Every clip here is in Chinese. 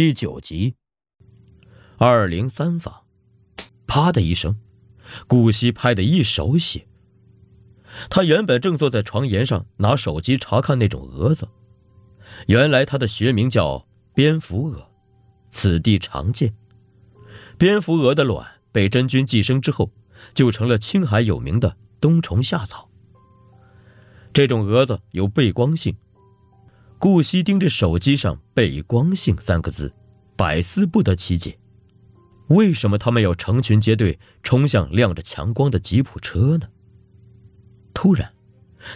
第九集，二零三房，啪的一声，顾惜拍的一手血。他原本正坐在床沿上拿手机查看那种蛾子，原来它的学名叫蝙蝠蛾，此地常见。蝙蝠蛾的卵被真菌寄生之后，就成了青海有名的冬虫夏草。这种蛾子有背光性。顾惜盯着手机上“背光性”三个字，百思不得其解：为什么他们要成群结队冲向亮着强光的吉普车呢？突然，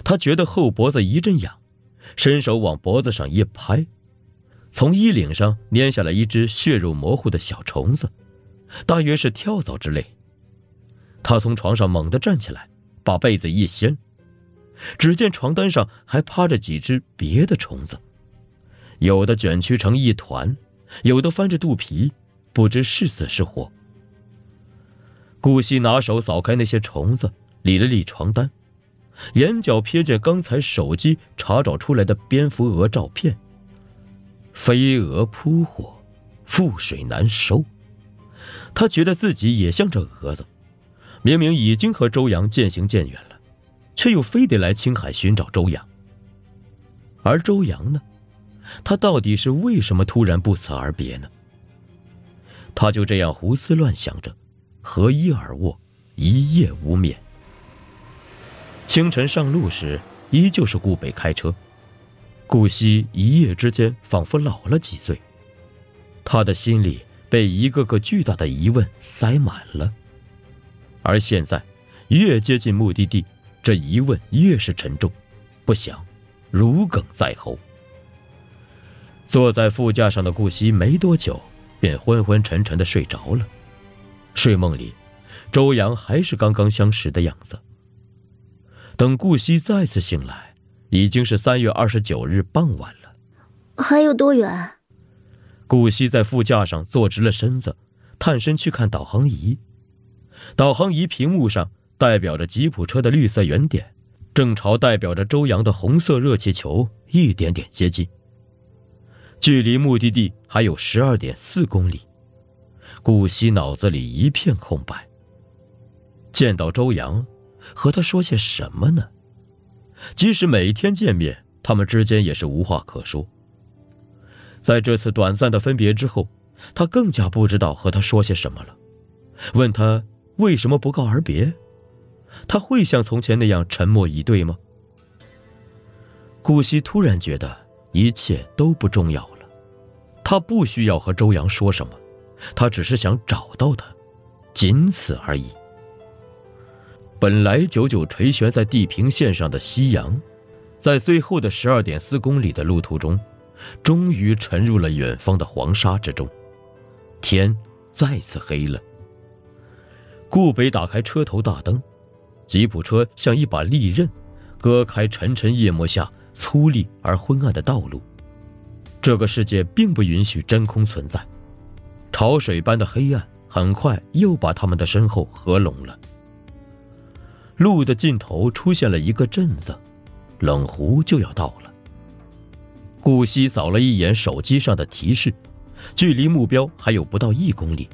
他觉得后脖子一阵痒，伸手往脖子上一拍，从衣领上粘下来一只血肉模糊的小虫子，大约是跳蚤之类。他从床上猛地站起来，把被子一掀。只见床单上还趴着几只别的虫子，有的卷曲成一团，有的翻着肚皮，不知是死是活。顾惜拿手扫开那些虫子，理了理床单，眼角瞥见刚才手机查找出来的蝙蝠蛾照片。飞蛾扑火，覆水难收。他觉得自己也像这蛾子，明明已经和周阳渐行渐远了。却又非得来青海寻找周阳。而周阳呢？他到底是为什么突然不辞而别呢？他就这样胡思乱想着，合衣而卧，一夜无眠。清晨上路时，依旧是顾北开车。顾惜一夜之间仿佛老了几岁，他的心里被一个个巨大的疑问塞满了。而现在，越接近目的地。这一问越是沉重，不想，如鲠在喉。坐在副驾上的顾惜没多久便昏昏沉沉的睡着了。睡梦里，周阳还是刚刚相识的样子。等顾惜再次醒来，已经是三月二十九日傍晚了。还有多远？顾惜在副驾上坐直了身子，探身去看导航仪。导航仪屏幕上。代表着吉普车的绿色圆点，正朝代表着周阳的红色热气球一点点接近。距离目的地还有十二点四公里，顾惜脑子里一片空白。见到周阳，和他说些什么呢？即使每天见面，他们之间也是无话可说。在这次短暂的分别之后，他更加不知道和他说些什么了。问他为什么不告而别？他会像从前那样沉默以对吗？顾惜突然觉得一切都不重要了，他不需要和周阳说什么，他只是想找到他，仅此而已。本来久久垂悬在地平线上的夕阳，在最后的十二点四公里的路途中，终于沉入了远方的黄沙之中，天再次黑了。顾北打开车头大灯。吉普车像一把利刃，割开沉沉夜幕下粗粝而昏暗的道路。这个世界并不允许真空存在，潮水般的黑暗很快又把他们的身后合拢了。路的尽头出现了一个镇子，冷湖就要到了。顾惜扫了一眼手机上的提示，距离目标还有不到一公里。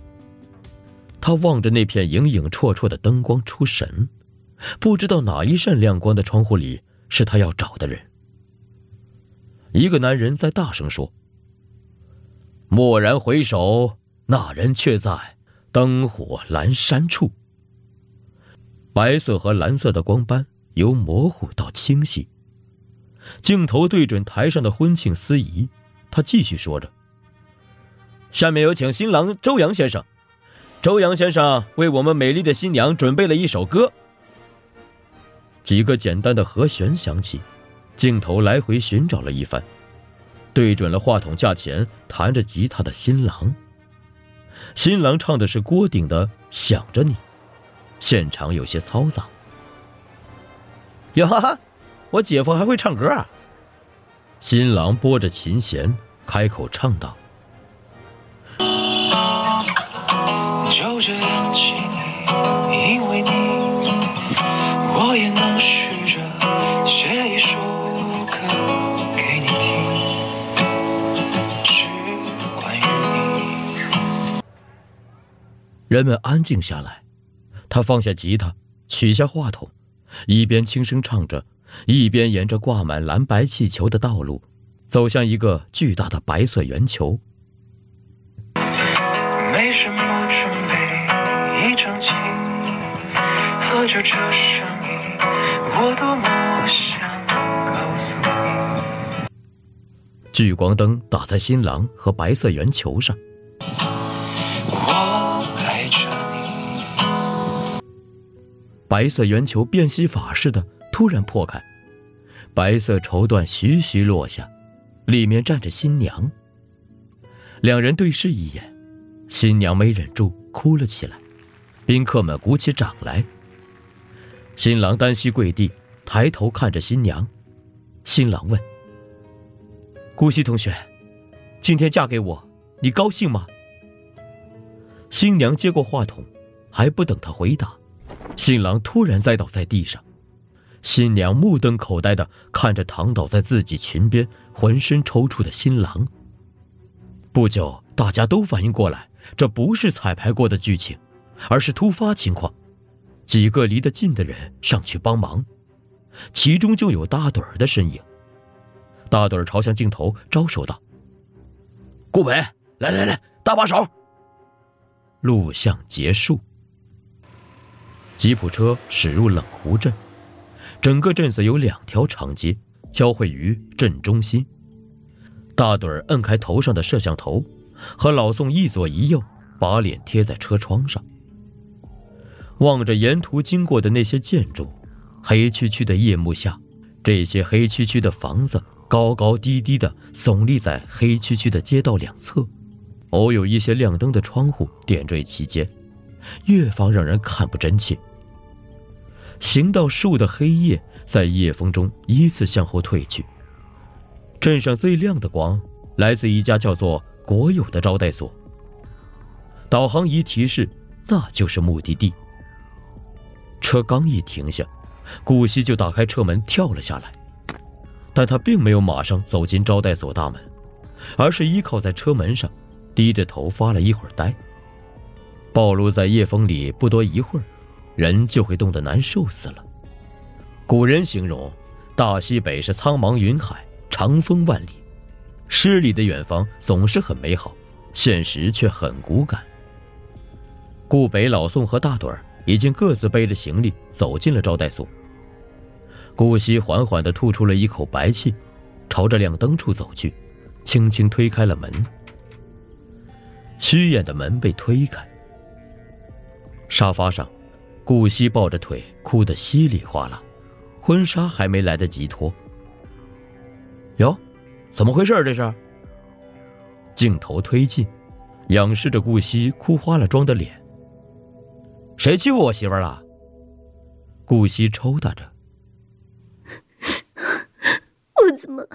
他望着那片影影绰绰的灯光出神。不知道哪一扇亮光的窗户里是他要找的人。一个男人在大声说：“蓦然回首，那人却在灯火阑珊处。”白色和蓝色的光斑由模糊到清晰。镜头对准台上的婚庆司仪，他继续说着：“下面有请新郎周阳先生。周阳先生为我们美丽的新娘准备了一首歌。”几个简单的和弦响起，镜头来回寻找了一番，对准了话筒架前弹着吉他的新郎。新郎唱的是郭顶的《想着你》，现场有些嘈杂。哟哈哈，我姐夫还会唱歌啊！新郎拨着琴弦，开口唱道：“就这样起，因为你。”人们安静下来。他放下吉他，取下话筒，一边轻声唱着，一边沿着挂满蓝白气球的道路，走向一个巨大的白色圆球。没什么准备，一张琴，和着这声音，我多么想告诉你。聚光灯打在新郎和白色圆球上。白色圆球变戏法似的突然破开，白色绸缎徐徐落下，里面站着新娘。两人对视一眼，新娘没忍住哭了起来，宾客们鼓起掌来。新郎单膝跪地，抬头看着新娘。新郎问：“顾西同学，今天嫁给我，你高兴吗？”新娘接过话筒，还不等他回答。新郎突然栽倒在地上，新娘目瞪口呆的看着躺倒在自己裙边、浑身抽搐的新郎。不久，大家都反应过来，这不是彩排过的剧情，而是突发情况。几个离得近的人上去帮忙，其中就有大盹儿的身影。大盹儿朝向镜头招手道：“顾北，来来来，搭把手。”录像结束。吉普车驶入冷湖镇，整个镇子有两条长街交汇于镇中心。大盹儿摁开头上的摄像头，和老宋一左一右，把脸贴在车窗上，望着沿途经过的那些建筑。黑黢黢的夜幕下，这些黑黢黢的房子高高低低的耸立在黑黢黢的街道两侧，偶有一些亮灯的窗户点缀其间，越发让人看不真切。行道树的黑夜在夜风中依次向后退去。镇上最亮的光来自一家叫做“国有”的招待所。导航仪提示，那就是目的地。车刚一停下，顾惜就打开车门跳了下来，但他并没有马上走进招待所大门，而是依靠在车门上，低着头发了一会儿呆。暴露在夜风里，不多一会儿。人就会冻得难受死了。古人形容，大西北是苍茫云海，长风万里，诗里的远方总是很美好，现实却很骨感。顾北、老宋和大盹儿已经各自背着行李走进了招待所。顾惜缓缓地吐出了一口白气，朝着亮灯处走去，轻轻推开了门。虚掩的门被推开，沙发上。顾惜抱着腿，哭得稀里哗啦，婚纱还没来得及脱。哟，怎么回事？这是？镜头推进，仰视着顾惜哭花了妆的脸。谁欺负我媳妇了？顾惜抽打着。我怎么，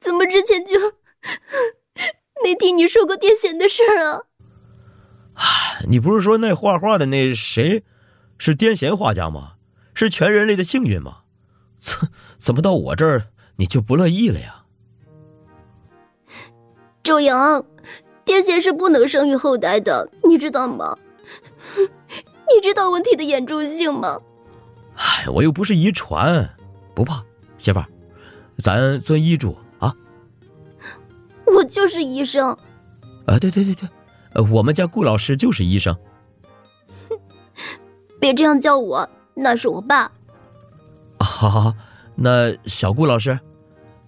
怎么之前就 没听你说过癫痫的事儿啊？唉，你不是说那画画的那谁？是癫痫画家吗？是全人类的幸运吗？怎怎么到我这儿你就不乐意了呀？周阳，癫痫是不能生育后代的，你知道吗？你知道问题的严重性吗？哎，我又不是遗传，不怕，媳妇儿，咱遵医嘱啊。我就是医生。啊，对对对对，呃，我们家顾老师就是医生。别这样叫我，那是我爸。好好好，那小顾老师，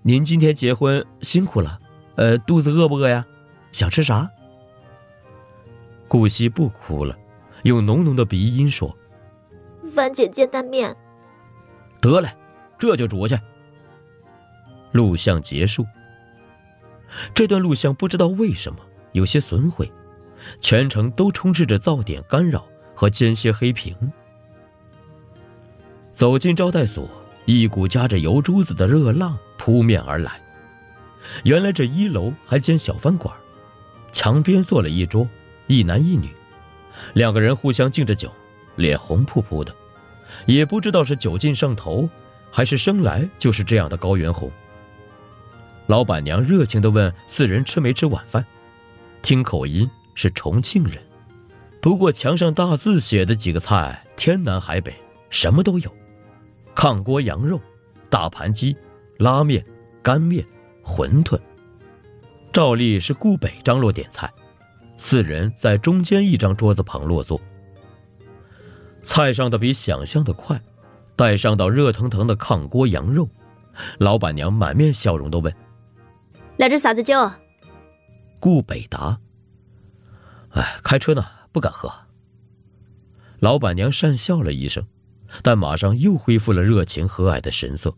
您今天结婚辛苦了，呃，肚子饿不饿呀？想吃啥？顾惜不哭了，用浓浓的鼻音说：“番茄煎蛋面。”得嘞，这就煮去。录像结束。这段录像不知道为什么有些损毁，全程都充斥着噪点干扰。和间歇黑屏。走进招待所，一股夹着油珠子的热浪扑面而来。原来这一楼还兼小饭馆，墙边坐了一桌，一男一女，两个人互相敬着酒，脸红扑扑的，也不知道是酒劲上头，还是生来就是这样的高原红。老板娘热情地问四人吃没吃晚饭，听口音是重庆人。不过墙上大字写的几个菜，天南海北，什么都有：炕锅羊肉、大盘鸡、拉面、干面、馄饨。照例是顾北张罗点菜，四人在中间一张桌子旁落座。菜上的比想象的快，带上到热腾腾的炕锅羊肉，老板娘满面笑容的问：“来点啥子酒？”顾北答：“哎，开车呢，不敢喝。”老板娘讪笑了一声，但马上又恢复了热情和蔼的神色。